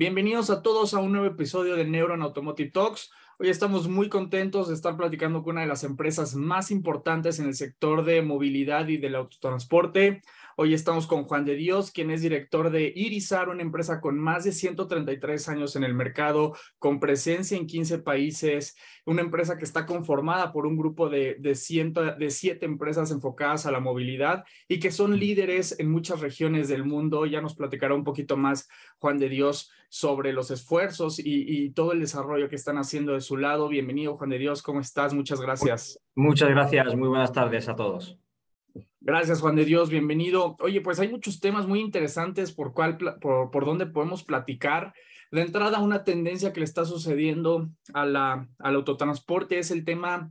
Bienvenidos a todos a un nuevo episodio de Neuron Automotive Talks. Hoy estamos muy contentos de estar platicando con una de las empresas más importantes en el sector de movilidad y del autotransporte. Hoy estamos con Juan de Dios, quien es director de Irizar, una empresa con más de 133 años en el mercado, con presencia en 15 países, una empresa que está conformada por un grupo de, de, ciento, de siete empresas enfocadas a la movilidad y que son líderes en muchas regiones del mundo. Ya nos platicará un poquito más Juan de Dios sobre los esfuerzos y, y todo el desarrollo que están haciendo de su lado. Bienvenido, Juan de Dios, ¿cómo estás? Muchas gracias. Muchas gracias, muy buenas tardes a todos. Gracias, Juan de Dios, bienvenido. Oye, pues hay muchos temas muy interesantes por, cuál, por, por donde podemos platicar. De entrada, una tendencia que le está sucediendo a la, al autotransporte es el tema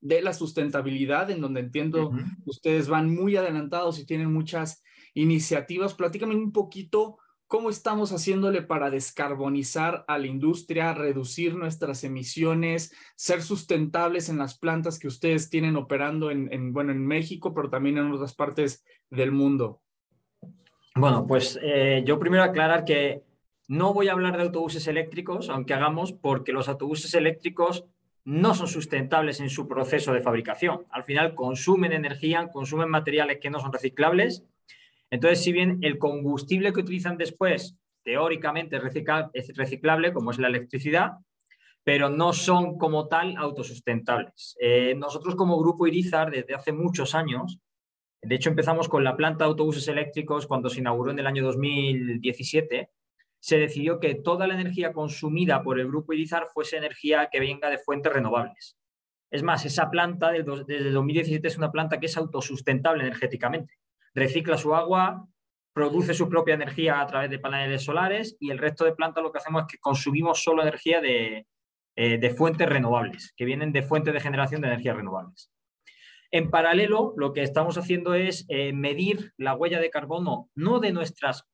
de la sustentabilidad, en donde entiendo uh -huh. ustedes van muy adelantados y tienen muchas iniciativas. Platícame un poquito cómo estamos haciéndole para descarbonizar a la industria, reducir nuestras emisiones, ser sustentables en las plantas que ustedes tienen operando en, en bueno, en México, pero también en otras partes del mundo. Bueno, pues eh, yo primero aclarar que no voy a hablar de autobuses eléctricos, aunque hagamos, porque los autobuses eléctricos no son sustentables en su proceso de fabricación. Al final consumen energía, consumen materiales que no son reciclables entonces, si bien el combustible que utilizan después, teóricamente es reciclable, como es la electricidad, pero no son como tal autosustentables. Eh, nosotros como Grupo Irizar, desde hace muchos años, de hecho empezamos con la planta de autobuses eléctricos cuando se inauguró en el año 2017, se decidió que toda la energía consumida por el Grupo Irizar fuese energía que venga de fuentes renovables. Es más, esa planta desde 2017 es una planta que es autosustentable energéticamente recicla su agua, produce su propia energía a través de paneles solares y el resto de plantas lo que hacemos es que consumimos solo energía de, eh, de fuentes renovables, que vienen de fuentes de generación de energías renovables. En paralelo, lo que estamos haciendo es eh, medir la huella de carbono no de nuestras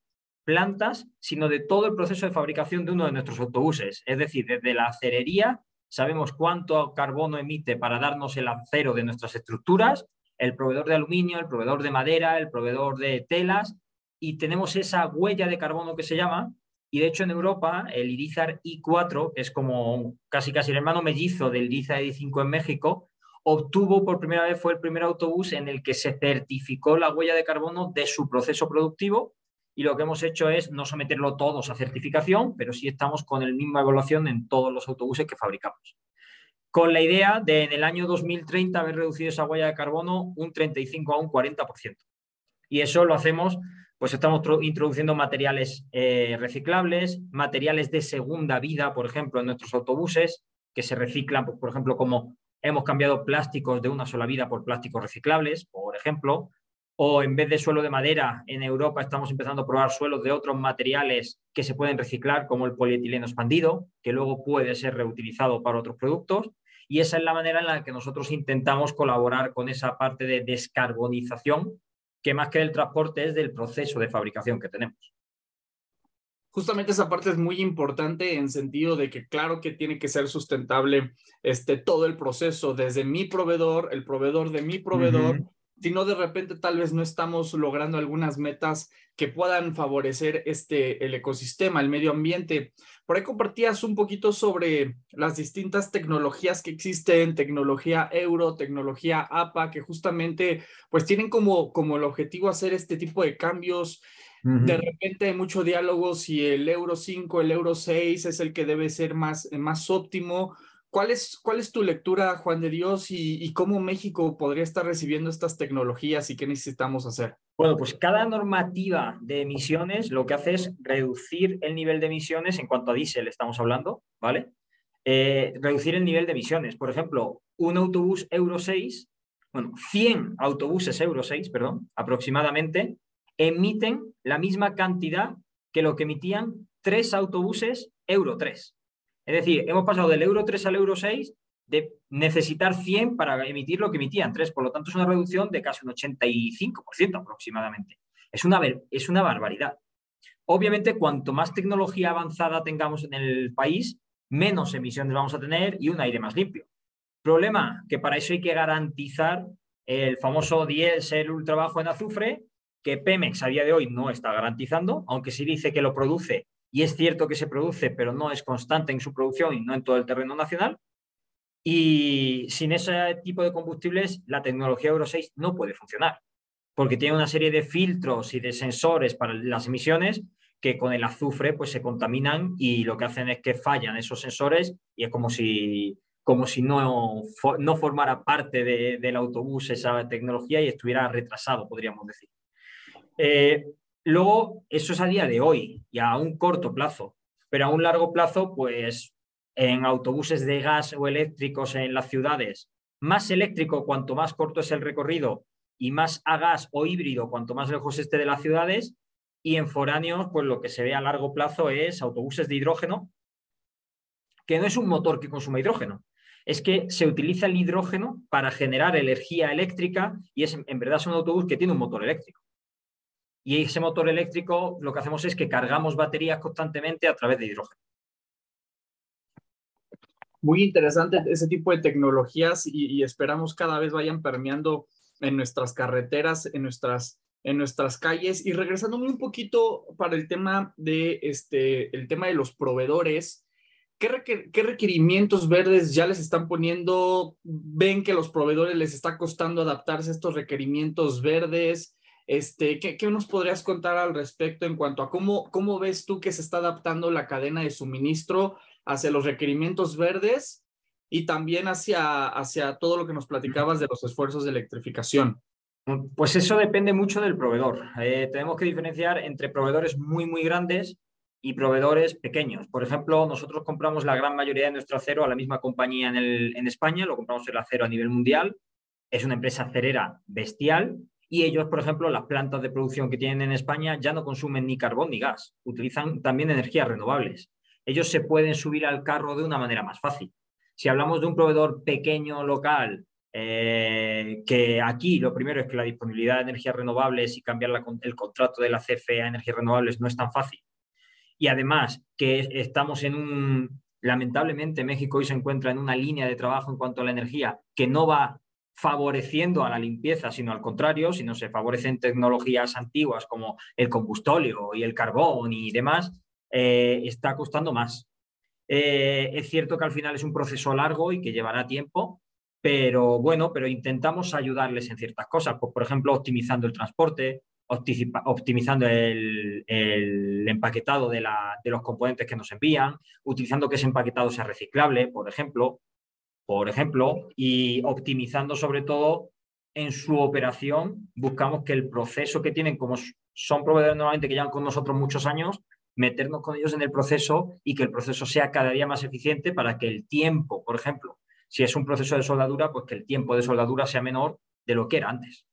plantas, sino de todo el proceso de fabricación de uno de nuestros autobuses. Es decir, desde la acerería sabemos cuánto carbono emite para darnos el acero de nuestras estructuras, el proveedor de aluminio, el proveedor de madera, el proveedor de telas, y tenemos esa huella de carbono que se llama, y de hecho en Europa el Irizar i4, que es como casi casi el hermano mellizo del Irizar i5 en México, obtuvo por primera vez, fue el primer autobús en el que se certificó la huella de carbono de su proceso productivo, y lo que hemos hecho es no someterlo todos a certificación, pero sí estamos con la misma evaluación en todos los autobuses que fabricamos con la idea de en el año 2030 haber reducido esa huella de carbono un 35 a un 40%. Y eso lo hacemos, pues estamos introduciendo materiales eh, reciclables, materiales de segunda vida, por ejemplo, en nuestros autobuses, que se reciclan, por ejemplo, como hemos cambiado plásticos de una sola vida por plásticos reciclables, por ejemplo, o en vez de suelo de madera, en Europa estamos empezando a probar suelos de otros materiales que se pueden reciclar, como el polietileno expandido, que luego puede ser reutilizado para otros productos. Y esa es la manera en la que nosotros intentamos colaborar con esa parte de descarbonización, que más que del transporte es del proceso de fabricación que tenemos. Justamente esa parte es muy importante en sentido de que claro que tiene que ser sustentable este, todo el proceso, desde mi proveedor, el proveedor de mi proveedor, uh -huh si no de repente tal vez no estamos logrando algunas metas que puedan favorecer este, el ecosistema, el medio ambiente. Por ahí compartías un poquito sobre las distintas tecnologías que existen, tecnología euro, tecnología APA, que justamente pues tienen como, como el objetivo hacer este tipo de cambios. Uh -huh. De repente hay mucho diálogo si el euro 5, el euro 6 es el que debe ser más, más óptimo ¿Cuál es, ¿Cuál es tu lectura, Juan de Dios, y, y, cómo México podría estar recibiendo estas tecnologías y qué necesitamos hacer? Bueno, pues cada normativa de emisiones lo que hace es reducir el nivel de emisiones en cuanto a diésel estamos hablando, ¿vale? Eh, reducir el nivel de emisiones. Por ejemplo, un autobús Euro 6, bueno, 100 autobuses Euro 6, perdón, aproximadamente, emiten la misma cantidad que lo que emitían tres autobuses Euro 3. Es decir, hemos pasado del euro 3 al euro 6 de necesitar 100 para emitir lo que emitían 3. Por lo tanto, es una reducción de casi un 85% aproximadamente. Es una, es una barbaridad. Obviamente, cuanto más tecnología avanzada tengamos en el país, menos emisiones vamos a tener y un aire más limpio. Problema, que para eso hay que garantizar el famoso diésel ultra bajo en azufre, que Pemex a día de hoy no está garantizando, aunque sí dice que lo produce, y es cierto que se produce, pero no es constante en su producción y no en todo el terreno nacional. Y sin ese tipo de combustibles, la tecnología Euro 6 no puede funcionar, porque tiene una serie de filtros y de sensores para las emisiones que con el azufre pues se contaminan y lo que hacen es que fallan esos sensores y es como si, como si no, no formara parte del autobús esa tecnología y estuviera retrasado, podríamos decir. Eh, luego, eso es a día de hoy y a un corto plazo, pero a un largo plazo, pues en autobuses de gas o eléctricos en las ciudades, más eléctrico cuanto más corto es el recorrido y más a gas o híbrido cuanto más lejos esté de las ciudades. Y en foráneos, pues lo que se ve a largo plazo es autobuses de hidrógeno, que no es un motor que consume hidrógeno, es que se utiliza el hidrógeno para generar energía eléctrica y es en verdad es un autobús que tiene un motor eléctrico. Y ese motor eléctrico lo que hacemos es que cargamos baterías constantemente a través de hidrógeno. Muy interesante ese tipo de tecnologías y, esperamos cada vez vayan permeando en nuestras carreteras, en nuestras, en nuestras calles. Y regresándome un poquito para el tema de, este, el tema de los proveedores, ¿Qué, ¿Qué, requerimientos verdes ya les están poniendo? ¿Ven que los proveedores les está costando adaptarse a estos requerimientos verdes? Este, ¿qué, ¿qué, nos podrías contar al respecto en cuanto a cómo, cómo ves tú que se está adaptando la cadena de suministro hacia los requerimientos verdes y también hacia, hacia todo lo que nos platicabas de los esfuerzos de electrificación? Pues eso depende mucho del proveedor. Eh, tenemos que diferenciar entre proveedores muy, muy grandes y proveedores pequeños. Por ejemplo, nosotros compramos la gran mayoría de nuestro acero a la misma compañía en, el, en España, lo compramos el acero a nivel mundial. Es una empresa acerera bestial y ellos, por ejemplo, las plantas de producción que tienen en España ya no consumen ni carbón ni gas, utilizan también energías renovables. Ellos se pueden subir al carro de una manera más fácil. Si hablamos de un proveedor pequeño local, eh, que aquí lo primero es que la disponibilidad de energías renovables y cambiar el contrato de la CFE a energías renovables no es tan fácil. Y además que estamos en un, lamentablemente México hoy se encuentra en una línea de trabajo en cuanto a la energía que no va favoreciendo a la limpieza, sino al contrario, si no se favorecen tecnologías antiguas como el combustóleo y el carbón y demás, eh, está costando más. Eh, es cierto que al final es un proceso largo y que llevará tiempo, pero bueno, pero intentamos ayudarles en ciertas cosas, pues, por ejemplo, optimizando el transporte, optimizando el, empaquetado de, de los componentes que nos envían, utilizando que ese empaquetado sea reciclable, por ejemplo, por ejemplo, y optimizando sobre todo en su operación, buscamos que el proceso que tienen, como son proveedores normalmente que llevan con nosotros muchos años, meternos con ellos en el proceso y que el proceso sea cada día más eficiente para que el tiempo, por ejemplo, si es un proceso de soldadura, pues que el tiempo de soldadura sea menor de lo que era antes.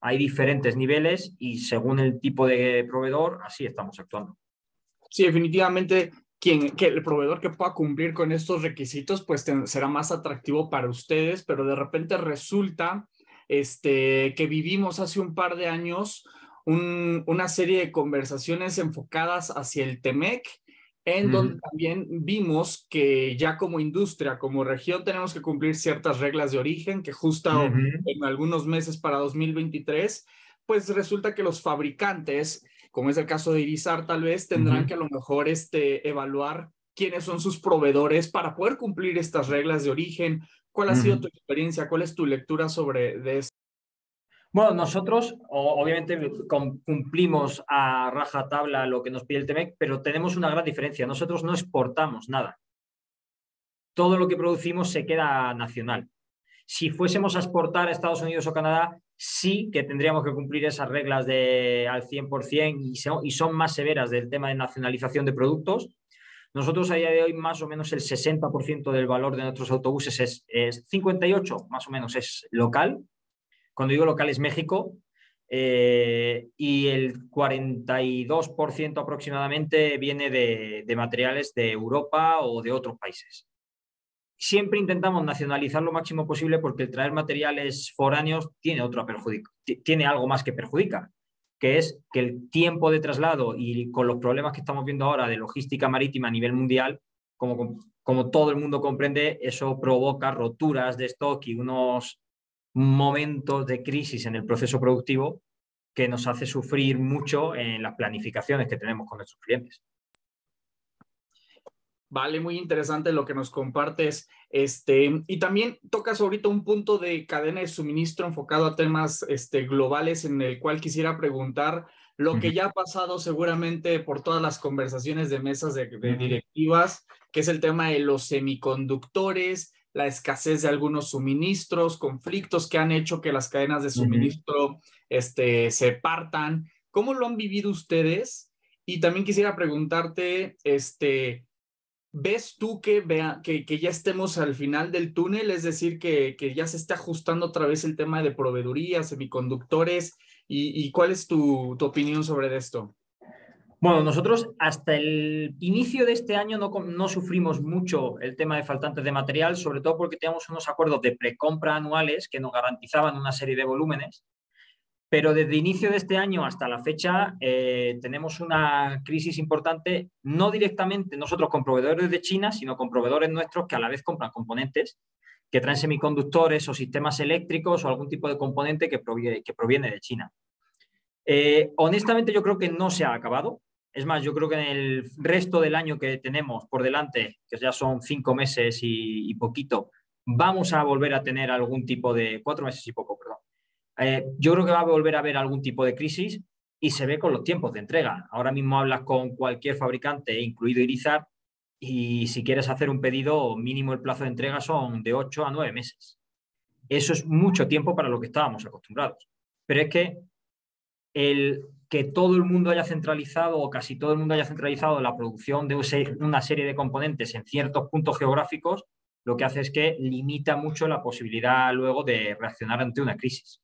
Hay diferentes niveles y según el tipo de proveedor, así estamos actuando. Sí, definitivamente quien, que el proveedor que pueda cumplir con estos requisitos, pues será más atractivo para ustedes, pero de repente resulta este, que vivimos hace un par de años una serie de conversaciones enfocadas hacia el TEMEC, en donde también vimos que ya como industria, como región, tenemos que cumplir ciertas reglas de origen, que justo en algunos meses para 2023, pues resulta que los fabricantes como es el caso de Irizar, tal vez tendrán que a lo mejor este, evaluar quiénes son sus proveedores para poder cumplir estas reglas de origen. ¿Cuál ha sido tu experiencia? ¿Cuál es tu lectura sobre de esto? Bueno, nosotros obviamente cumplimos a raja tabla lo que nos pide el TEMEC, pero tenemos una gran diferencia. Nosotros no exportamos nada. Todo lo que producimos se queda nacional. Si fuésemos a exportar a Estados Unidos o Canadá, sí que tendríamos que cumplir esas reglas de, al 100% y son, y son más severas del tema de nacionalización de productos. Nosotros a día de hoy más o menos el 60% del valor de nuestros autobuses es, es 58, más o menos es local. Cuando digo local es México. eh, y el 42% aproximadamente viene de, materiales de Europa o de otros países. Siempre intentamos nacionalizar lo máximo posible porque el traer materiales foráneos tiene, otro tiene algo más que perjudica, que es que el tiempo de traslado y con los problemas que estamos viendo ahora de logística marítima a nivel mundial, como, como todo el mundo comprende, eso provoca roturas de stock y unos momentos de crisis en el proceso productivo que nos hace sufrir mucho en las planificaciones que tenemos con nuestros clientes. Vale, muy interesante lo que nos compartes. Este, y también tocas ahorita un punto de cadena de suministro enfocado a temas este, globales en el cual quisiera preguntar lo que ya ha pasado seguramente por todas las conversaciones de mesas de directivas, que es el tema de los semiconductores, la escasez de algunos suministros, conflictos que han hecho que las cadenas de suministro este, se partan. ¿Cómo lo han vivido ustedes? Y también quisiera preguntarte, este, ¿ves tú que, vea, que, que, ya estemos al final del túnel? Es decir, que, que, ya se está ajustando otra vez el tema de proveeduría, semiconductores. ¿Y, y cuál es tu, tu opinión sobre esto? Bueno, nosotros hasta el inicio de este año no, sufrimos mucho el tema de faltantes de material, sobre todo porque teníamos unos acuerdos de precompra anuales que nos garantizaban una serie de volúmenes. Pero desde inicio de este año hasta la fecha eh, tenemos una crisis importante, no directamente nosotros con proveedores de China, sino con proveedores nuestros que a la vez compran componentes que traen semiconductores o sistemas eléctricos o algún tipo de componente que proviene, que proviene de China. Eh, honestamente yo creo que no se ha acabado. Es más, yo creo que en el resto del año que tenemos por delante, que ya son cinco meses y, poquito, vamos a volver a tener algún tipo de, cuatro meses y poco, perdón. Eh, yo creo que va a volver a haber algún tipo de crisis y se ve con los tiempos de entrega. Ahora mismo hablas con cualquier fabricante, incluido Irizar, y si quieres hacer un pedido, mínimo el plazo de entrega son de 8 a 9 meses. Eso es mucho tiempo para lo que estábamos acostumbrados. Pero es que el que todo el mundo haya centralizado o casi todo el mundo haya centralizado la producción de una serie de componentes en ciertos puntos geográficos, lo que hace es que limita mucho la posibilidad luego de reaccionar ante una crisis.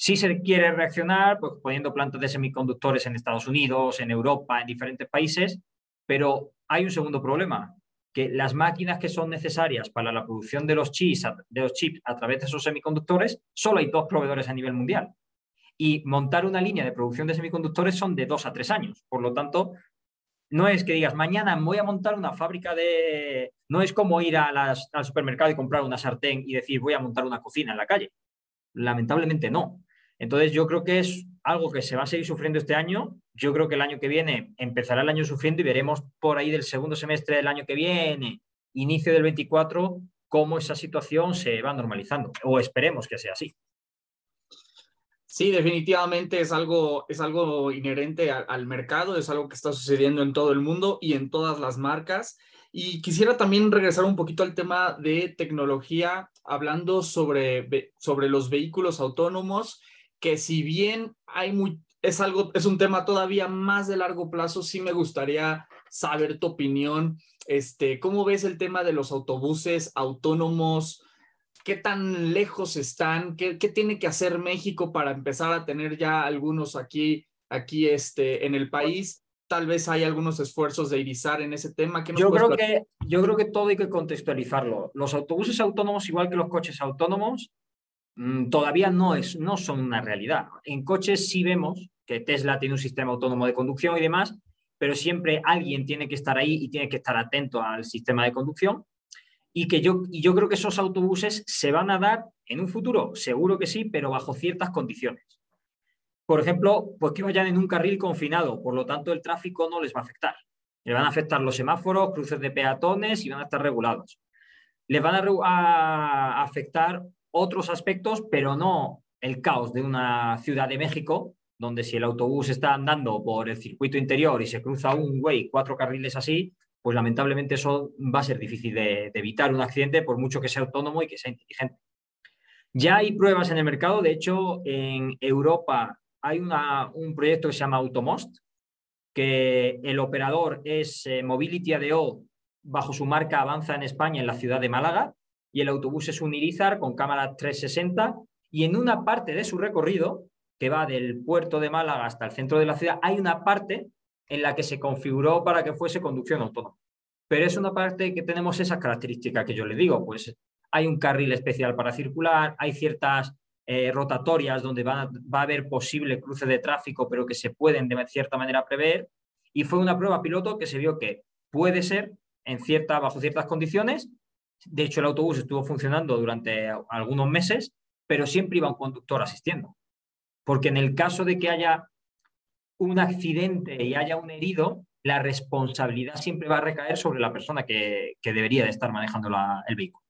Si se quiere reaccionar, pues poniendo plantas de semiconductores en Estados Unidos, en Europa, en diferentes países, pero hay un segundo problema, que las máquinas que son necesarias para la producción de los chips, de los chips a través de esos semiconductores, solo hay dos proveedores a nivel mundial y montar una línea de producción de semiconductores son de dos a tres años. Por lo tanto, no es que digas, mañana voy a montar una fábrica de... No es como ir al supermercado y comprar una sartén y decir, voy a montar una cocina en la calle. Lamentablemente no. Entonces yo creo que es algo que se va a seguir sufriendo este año. Yo creo que el año que viene empezará el año sufriendo y veremos por ahí del segundo semestre del año que viene, inicio del 24, cómo esa situación se va normalizando. O esperemos que sea así. Sí, definitivamente es algo, es algo inherente al mercado, es algo que está sucediendo en todo el mundo y en todas las marcas. Y quisiera también regresar un poquito al tema de tecnología, hablando sobre, sobre los vehículos autónomos, que si bien hay muy, es algo, es un tema todavía más de largo plazo, sí me gustaría saber tu opinión. Este, ¿cómo ves el tema de los autobuses autónomos? qué tan lejos están, qué, tiene que hacer México para empezar a tener ya algunos aquí, aquí este, en el país. Tal vez hay algunos esfuerzos de irizar en ese tema. yo, creo que, yo creo que todo hay que contextualizarlo. Los autobuses autónomos, igual que los coches autónomos, todavía no, es, no son una realidad. En coches sí vemos que Tesla tiene un sistema autónomo de conducción y demás, pero siempre alguien tiene que estar ahí y tiene que estar atento al sistema de conducción y que yo, yo creo que esos autobuses se van a dar en un futuro, seguro que sí, pero bajo ciertas condiciones. Por ejemplo, pues que vayan en un carril confinado, por lo tanto el tráfico no les va a afectar. Les van a afectar los semáforos, cruces de peatones y van a estar regulados. Les van a, afectar otros aspectos, pero no el caos de una ciudad de México, donde si el autobús está andando por el circuito interior y se cruza un güey, cuatro carriles así, pues lamentablemente eso va a ser difícil de, evitar un accidente por mucho que sea autónomo y que sea inteligente. Ya hay pruebas en el mercado, de hecho en Europa hay un proyecto que se llama Automost, que el operador es eh, Mobility ADO, bajo su marca Avanza en España en la ciudad de Málaga, y el autobús es un Irizar con cámara 360, y en una parte de su recorrido que va del puerto de Málaga hasta el centro de la ciudad, hay una parte en la que se configuró para que fuese conducción autónoma. Pero es una parte que tenemos esas características que yo le digo, pues hay un carril especial para circular, hay ciertas eh, rotatorias donde va, va, a haber posible cruce de tráfico, pero que se pueden de cierta manera prever. Y fue una prueba piloto que se vio que puede ser en cierta, bajo ciertas condiciones. De hecho, el autobús estuvo funcionando durante algunos meses, pero siempre iba un conductor asistiendo. Porque en el caso de que haya un accidente y haya un herido, la responsabilidad siempre va a recaer sobre la persona que, debería de estar manejando el vehículo.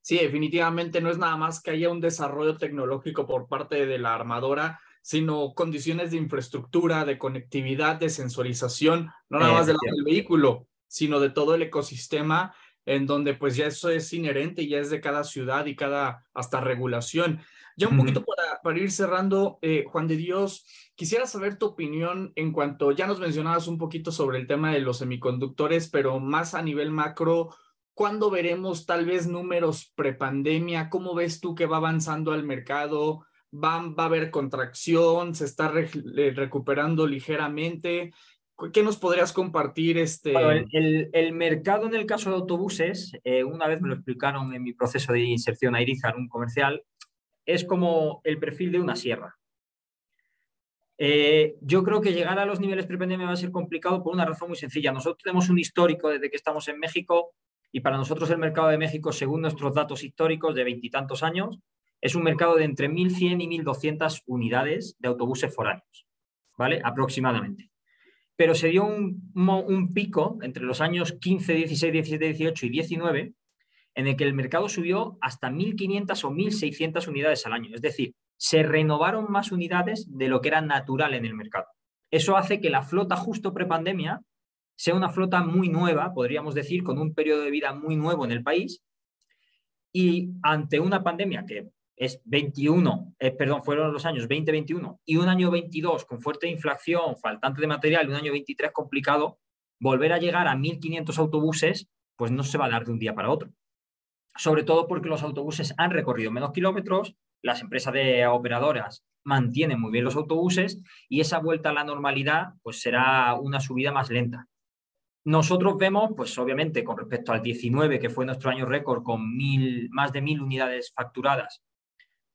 Sí, definitivamente no es nada más que haya un desarrollo tecnológico por parte de la armadora, sino condiciones de infraestructura, de conectividad, de sensorización, no nada más del vehículo, sino de todo el ecosistema en donde pues ya eso es inherente, y ya es de cada ciudad y cada hasta regulación. Ya un poquito para, para ir cerrando, eh, Juan de Dios, quisiera saber tu opinión en cuanto, ya nos mencionabas un poquito sobre el tema de los semiconductores, pero más a nivel macro, ¿cuándo veremos tal vez números prepandemia? ¿Cómo ves tú que va avanzando el mercado? ¿Va, va a haber contracción? ¿Se está recuperando ligeramente? ¿Qué nos podrías compartir? Este... el, mercado en el caso de autobuses, eh, una vez me lo explicaron en mi proceso de inserción a Irizar, un comercial, es como el perfil de una sierra. Eh, yo creo que llegar a los niveles prepandemia va a ser complicado por una razón muy sencilla. Nosotros tenemos un histórico desde que estamos en México y para nosotros el mercado de México, según nuestros datos históricos de veintitantos años, es un mercado de entre 1.100 y 1.200 unidades de autobuses foráneos, ¿vale? Aproximadamente. Pero se dio un, pico entre los años 15, 16, 17, 18 y 19 en el que el mercado subió hasta 1.500 o 1.600 unidades al año. Es decir, se renovaron más unidades de lo que era natural en el mercado. Eso hace que la flota justo prepandemia sea una flota muy nueva, podríamos decir, con un periodo de vida muy nuevo en el país. Y ante una pandemia que es 21, eh, perdón, fueron los años 2021 y un año 22 con fuerte inflación, faltante de material un año 23 complicado, volver a llegar a 1.500 autobuses, pues no se va a dar de un día para otro sobre todo porque los autobuses han recorrido menos kilómetros, las empresas de operadoras mantienen muy bien los autobuses y esa vuelta a la normalidad pues será una subida más lenta. Nosotros vemos, pues obviamente con respecto al 19, que fue nuestro año récord con mil, más de mil unidades facturadas,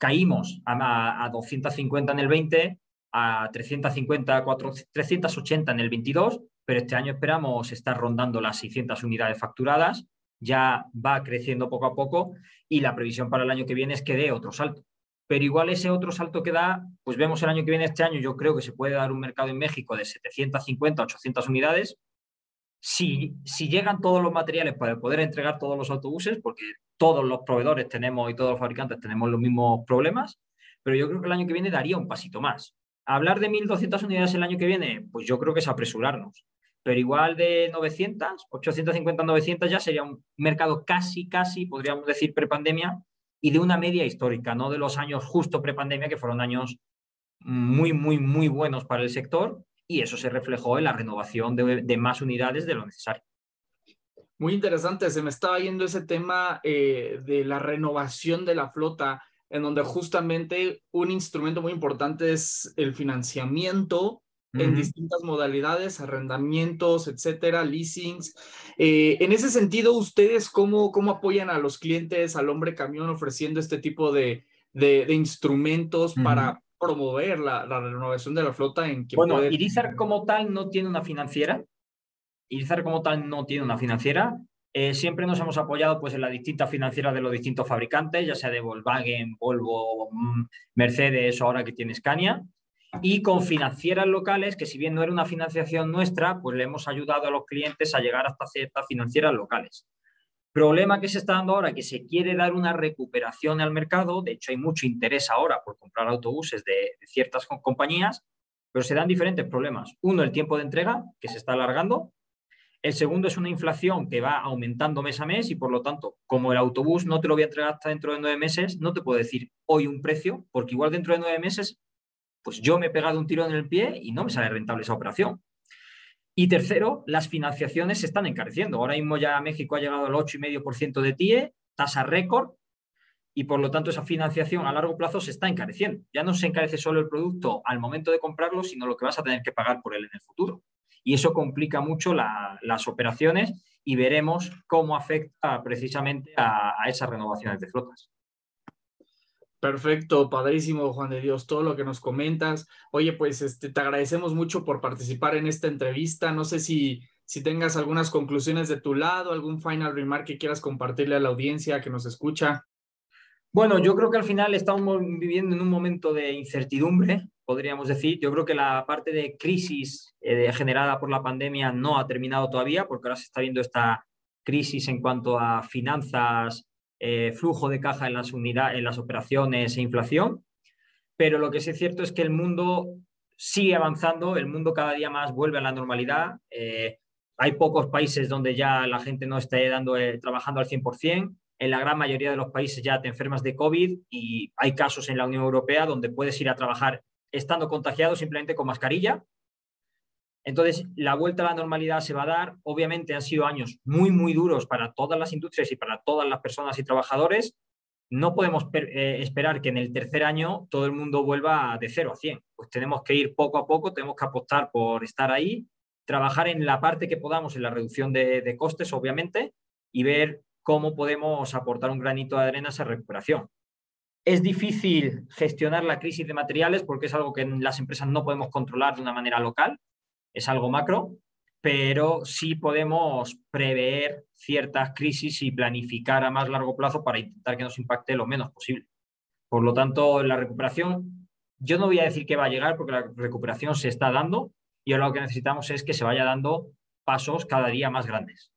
caímos a, a 250 en el 20, a 350, 380 en el 22, pero este año esperamos estar rondando las 600 unidades facturadas ya va creciendo poco a poco y la previsión para el año que viene es que dé otro salto. Pero igual ese otro salto que da, pues vemos el año que viene, este año, yo creo que se puede dar un mercado en México de 750, 800 unidades. Si, llegan todos los materiales para poder entregar todos los autobuses, porque todos los proveedores tenemos y todos los fabricantes tenemos los mismos problemas, pero yo creo que el año que viene daría un pasito más. Hablar de 1.200 unidades el año que viene, pues yo creo que es apresurarnos pero igual de 900, 850, 900 ya sería un mercado casi, casi, podríamos decir, prepandemia y de una media histórica, no de los años justo prepandemia, que fueron años muy, muy, muy buenos para el sector y eso se reflejó en la renovación de, más unidades de lo necesario. Muy interesante, se me estaba yendo ese tema eh, de la renovación de la flota, en donde justamente un instrumento muy importante es el financiamiento en distintas modalidades, arrendamientos, etcétera, leasings. Eh, en ese sentido, ¿ustedes cómo, cómo apoyan a los clientes, al hombre camión, ofreciendo este tipo de, de, instrumentos para promover la, la, renovación de la flota? En que bueno, Irizar como tal no tiene una financiera. Irizar como tal no tiene una financiera. Eh, siempre nos hemos apoyado pues, en las distintas financieras de los distintos fabricantes, ya sea de Volkswagen, Volvo, mm, Mercedes o ahora que tiene Scania y con financieras locales, que si bien no era una financiación nuestra, pues le hemos ayudado a los clientes a llegar hasta ciertas financieras locales. Problema que se está dando ahora, que se quiere dar una recuperación al mercado, de hecho hay mucho interés ahora por comprar autobuses de, ciertas compañías, pero se dan diferentes problemas. Uno, el tiempo de entrega, que se está alargando. El segundo es una inflación que va aumentando mes a mes y por lo tanto, como el autobús no te lo voy a entregar hasta dentro de nueve meses, no te puedo decir hoy un precio, porque igual dentro de nueve meses pues yo me he pegado un tiro en el pie y no me sale rentable esa operación. Y tercero, las financiaciones se están encareciendo. Ahora mismo ya México ha llegado al 8,5% de TIE, tasa récord, y por lo tanto esa financiación a largo plazo se está encareciendo. Ya no se encarece solo el producto al momento de comprarlo, sino lo que vas a tener que pagar por él en el futuro. Y eso complica mucho las operaciones y veremos cómo afecta precisamente a, esas renovaciones de flotas. Perfecto, padrísimo, Juan de Dios, todo lo que nos comentas. Oye, pues este, te agradecemos mucho por participar en esta entrevista. No sé si, tengas algunas conclusiones de tu lado, algún final remark que quieras compartirle a la audiencia que nos escucha. Bueno, yo creo que al final estamos viviendo en un momento de incertidumbre, podríamos decir. Yo creo que la parte de crisis eh, generada por la pandemia no ha terminado todavía, porque ahora se está viendo esta crisis en cuanto a finanzas, eh, flujo de caja en las, unidades, en las operaciones e inflación. Pero lo que sí es cierto es que el mundo sigue avanzando, el mundo cada día más vuelve a la normalidad. Eh, hay pocos países donde ya la gente no esté dando, trabajando al 100% en la gran mayoría de los países ya te enfermas de COVID y hay casos en la Unión Europea donde puedes ir a trabajar estando contagiado simplemente con mascarilla. Entonces, la vuelta a la normalidad se va a dar. Obviamente han sido años muy, muy duros para todas las industrias y para todas las personas y trabajadores. No podemos eh, esperar que en el tercer año todo el mundo vuelva de 0 a 100. Pues tenemos que ir poco a poco, tenemos que apostar por estar ahí, trabajar en la parte que podamos en la reducción de, de costes, obviamente, y ver cómo podemos aportar un granito de arena a esa recuperación. Es difícil gestionar la crisis de materiales porque es algo que las empresas no podemos controlar de una manera local, es algo macro, pero sí podemos prever ciertas crisis y planificar a más largo plazo para intentar que nos impacte lo menos posible. Por lo tanto, la recuperación, yo no voy a decir que va a llegar porque la recuperación se está dando y ahora lo que necesitamos es que se vaya dando pasos cada día más grandes.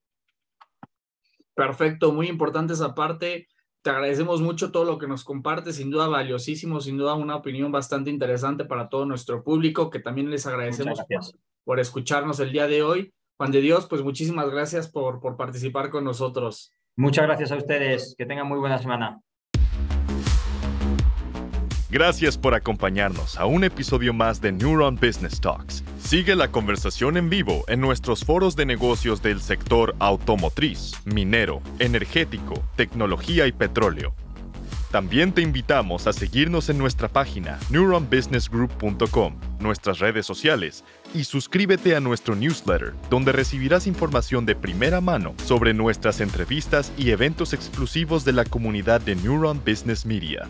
Perfecto, muy importante esa parte. Te agradecemos mucho todo lo que nos compartes, sin duda valiosísimo, sin duda una opinión bastante interesante para todo nuestro público, que también les agradecemos por, escucharnos el día de hoy. Juan de Dios, pues muchísimas gracias por, por participar con nosotros. Muchas gracias a ustedes, que tengan muy buena semana. Gracias por acompañarnos a un episodio más de Neuron Business Talks. Sigue la conversación en vivo en nuestros foros de negocios del sector automotriz, minero, energético, tecnología y petróleo. También te invitamos a seguirnos en nuestra página neuronbusinessgroup.com, nuestras redes sociales y suscríbete a nuestro newsletter, donde recibirás información de primera mano sobre nuestras entrevistas y eventos exclusivos de la comunidad de Neuron Business Media.